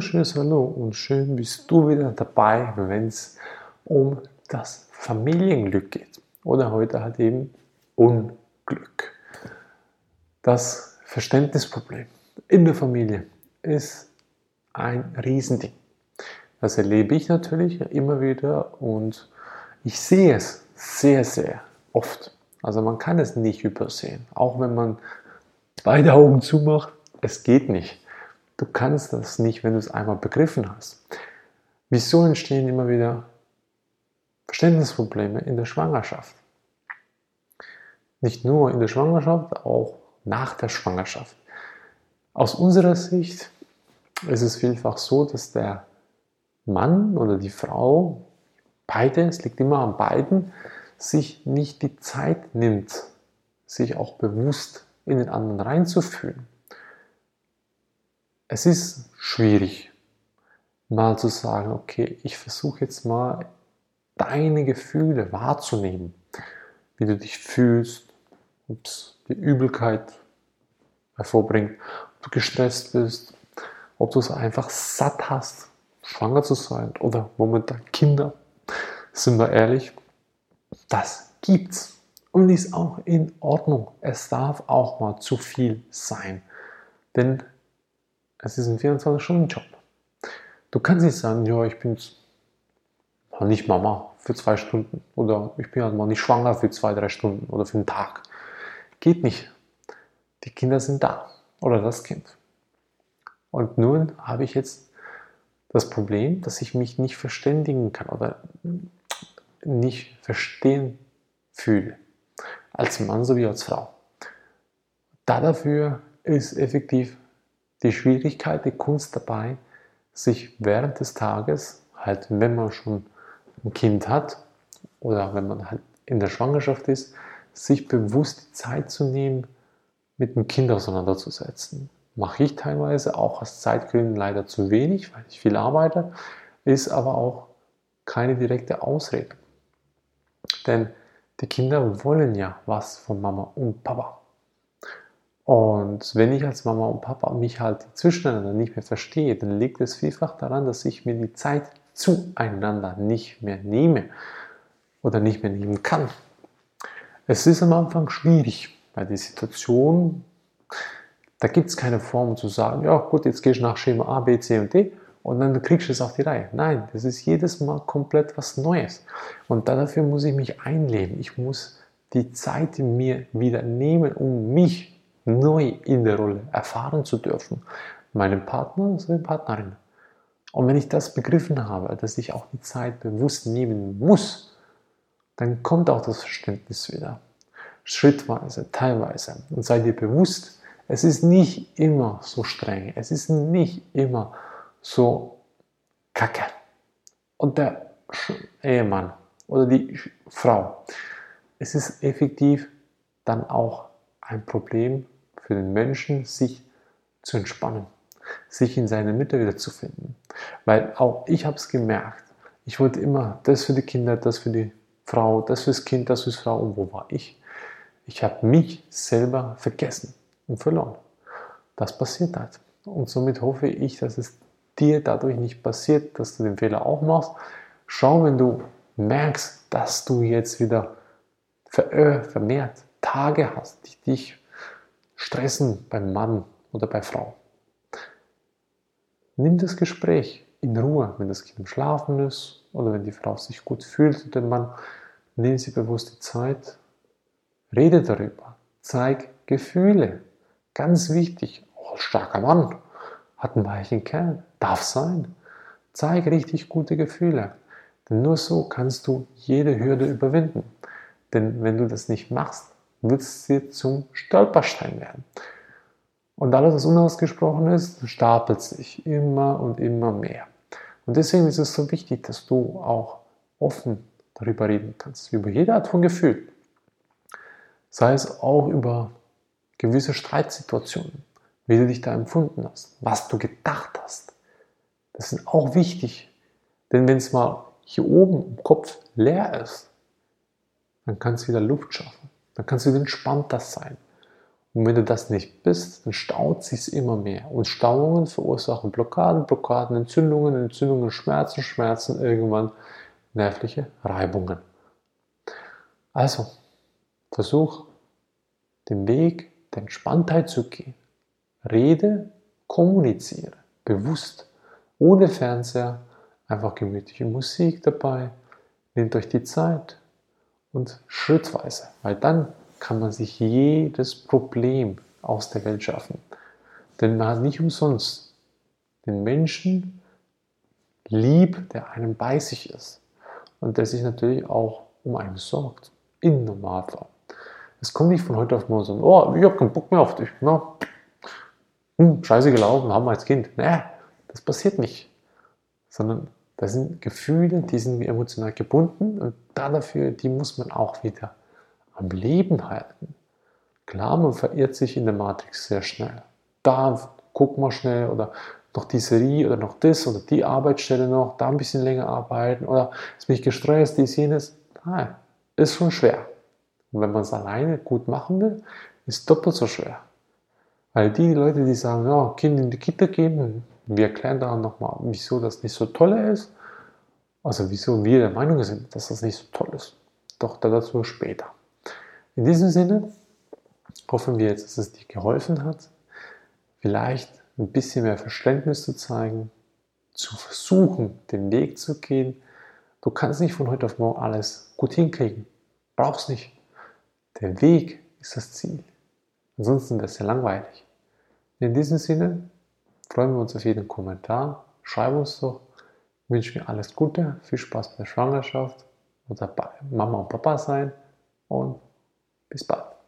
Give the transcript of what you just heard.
wunderschönes Hallo und schön bist du wieder dabei, wenn es um das Familienglück geht. Oder heute halt eben Unglück. Das Verständnisproblem in der Familie ist ein Riesending. Das erlebe ich natürlich immer wieder und ich sehe es sehr, sehr oft. Also man kann es nicht übersehen. Auch wenn man beide Augen zumacht, es geht nicht. Du kannst das nicht, wenn du es einmal begriffen hast. Wieso entstehen immer wieder Verständnisprobleme in der Schwangerschaft? Nicht nur in der Schwangerschaft, auch nach der Schwangerschaft. Aus unserer Sicht ist es vielfach so, dass der Mann oder die Frau, beide, es liegt immer an beiden, sich nicht die Zeit nimmt, sich auch bewusst in den anderen reinzufühlen es ist schwierig, mal zu sagen, okay, ich versuche jetzt mal deine Gefühle wahrzunehmen, wie du dich fühlst, ob es die Übelkeit hervorbringt, ob du gestresst bist, ob du es einfach satt hast, schwanger zu sein oder momentan Kinder. Sind wir ehrlich, das gibt's und ist auch in Ordnung. Es darf auch mal zu viel sein, denn es ist ein 24-Stunden-Job. Du kannst nicht sagen, ja, ich bin mal nicht Mama für zwei Stunden oder ich bin halt mal nicht schwanger für zwei, drei Stunden oder für einen Tag. Geht nicht. Die Kinder sind da oder das Kind. Und nun habe ich jetzt das Problem, dass ich mich nicht verständigen kann oder nicht verstehen fühle. Als Mann sowie als Frau. Da dafür ist effektiv die Schwierigkeit, die Kunst dabei, sich während des Tages, halt wenn man schon ein Kind hat oder wenn man halt in der Schwangerschaft ist, sich bewusst die Zeit zu nehmen, mit dem Kind auseinanderzusetzen. Mache ich teilweise auch aus Zeitgründen leider zu wenig, weil ich viel arbeite, ist aber auch keine direkte Ausrede. Denn die Kinder wollen ja was von Mama und Papa. Und wenn ich als Mama und Papa mich halt zwischeneinander nicht mehr verstehe, dann liegt es vielfach daran, dass ich mir die Zeit zueinander nicht mehr nehme oder nicht mehr nehmen kann. Es ist am Anfang schwierig, weil die Situation, da gibt es keine Form zu sagen, ja gut, jetzt gehst du nach Schema A, B, C und D und dann kriegst du es auf die Reihe. Nein, das ist jedes Mal komplett was Neues. Und dafür muss ich mich einleben. Ich muss die Zeit in mir wieder nehmen, um mich neu in der Rolle erfahren zu dürfen, meinem Partner sowie Partnerin. Und wenn ich das begriffen habe, dass ich auch die Zeit bewusst nehmen muss, dann kommt auch das Verständnis wieder. Schrittweise, teilweise. Und sei dir bewusst, es ist nicht immer so streng, es ist nicht immer so kacke. Und der Ehemann oder die Frau, es ist effektiv dann auch ein Problem für den Menschen, sich zu entspannen, sich in seine Mitte wiederzufinden. Weil auch ich habe es gemerkt, ich wollte immer das für die Kinder, das für die Frau, das fürs Kind, das fürs Frau und wo war ich? Ich habe mich selber vergessen und verloren. Das passiert halt. Und somit hoffe ich, dass es dir dadurch nicht passiert, dass du den Fehler auch machst. Schau, wenn du merkst, dass du jetzt wieder vermehrt Tage hast, die dich stressen beim Mann oder bei Frau. Nimm das Gespräch in Ruhe, wenn das Kind im Schlafen ist oder wenn die Frau sich gut fühlt und der Mann. Nimm sie bewusst die Zeit, rede darüber, zeig Gefühle. Ganz wichtig, oh, starker Mann, hat einen weichen Kern, darf sein. Zeig richtig gute Gefühle. Denn nur so kannst du jede Hürde überwinden. Denn wenn du das nicht machst, wird dir zum Stolperstein werden. Und alles, was unausgesprochen ist, stapelt sich immer und immer mehr. Und deswegen ist es so wichtig, dass du auch offen darüber reden kannst, über jede Art von Gefühl. Sei es auch über gewisse Streitsituationen, wie du dich da empfunden hast, was du gedacht hast. Das ist auch wichtig, denn wenn es mal hier oben im Kopf leer ist, dann kann es wieder Luft schaffen. Dann kannst du entspannter sein. Und wenn du das nicht bist, dann staut sich immer mehr. Und Stauungen verursachen Blockaden, Blockaden, Entzündungen, Entzündungen, Schmerzen, Schmerzen, irgendwann nervliche Reibungen. Also, versuch den Weg der Entspanntheit zu gehen. Rede, kommuniziere, bewusst, ohne Fernseher, einfach gemütliche Musik dabei, nehmt euch die Zeit und schrittweise, weil dann kann man sich jedes Problem aus der Welt schaffen. Denn man hat nicht umsonst den Menschen lieb, der einem bei sich ist und der sich natürlich auch um einen sorgt, in Normalfall. Es kommt nicht von heute auf morgen so, oh, ich habe keinen Bock mehr auf dich. Na, hm, scheiße gelaufen, haben wir als Kind. Nee, das passiert nicht. Sondern das sind Gefühle, die sind emotional gebunden und dafür, die muss man auch wieder am Leben halten. Klar, man verirrt sich in der Matrix sehr schnell. Da guck mal schnell oder noch die Serie oder noch das oder die Arbeitsstelle noch, da ein bisschen länger arbeiten oder ist mich gestresst, dies, jenes. Nein, ist schon schwer. Und wenn man es alleine gut machen will, ist doppelt so schwer. Weil die Leute, die sagen, ja, Kind in die Kita geben, wir erklären da nochmal, wieso das nicht so toll ist. Also wieso wir der Meinung sind, dass das nicht so toll ist. Doch dazu später. In diesem Sinne hoffen wir jetzt, dass es dir geholfen hat, vielleicht ein bisschen mehr Verständnis zu zeigen, zu versuchen, den Weg zu gehen. Du kannst nicht von heute auf morgen alles gut hinkriegen. Brauchst nicht. Der Weg ist das Ziel. Ansonsten wäre es ja langweilig. In diesem Sinne freuen wir uns auf jeden Kommentar. Schreib uns doch. Ich wünsche mir alles Gute, viel Spaß bei der Schwangerschaft oder bei Mama und Papa sein und bis bald.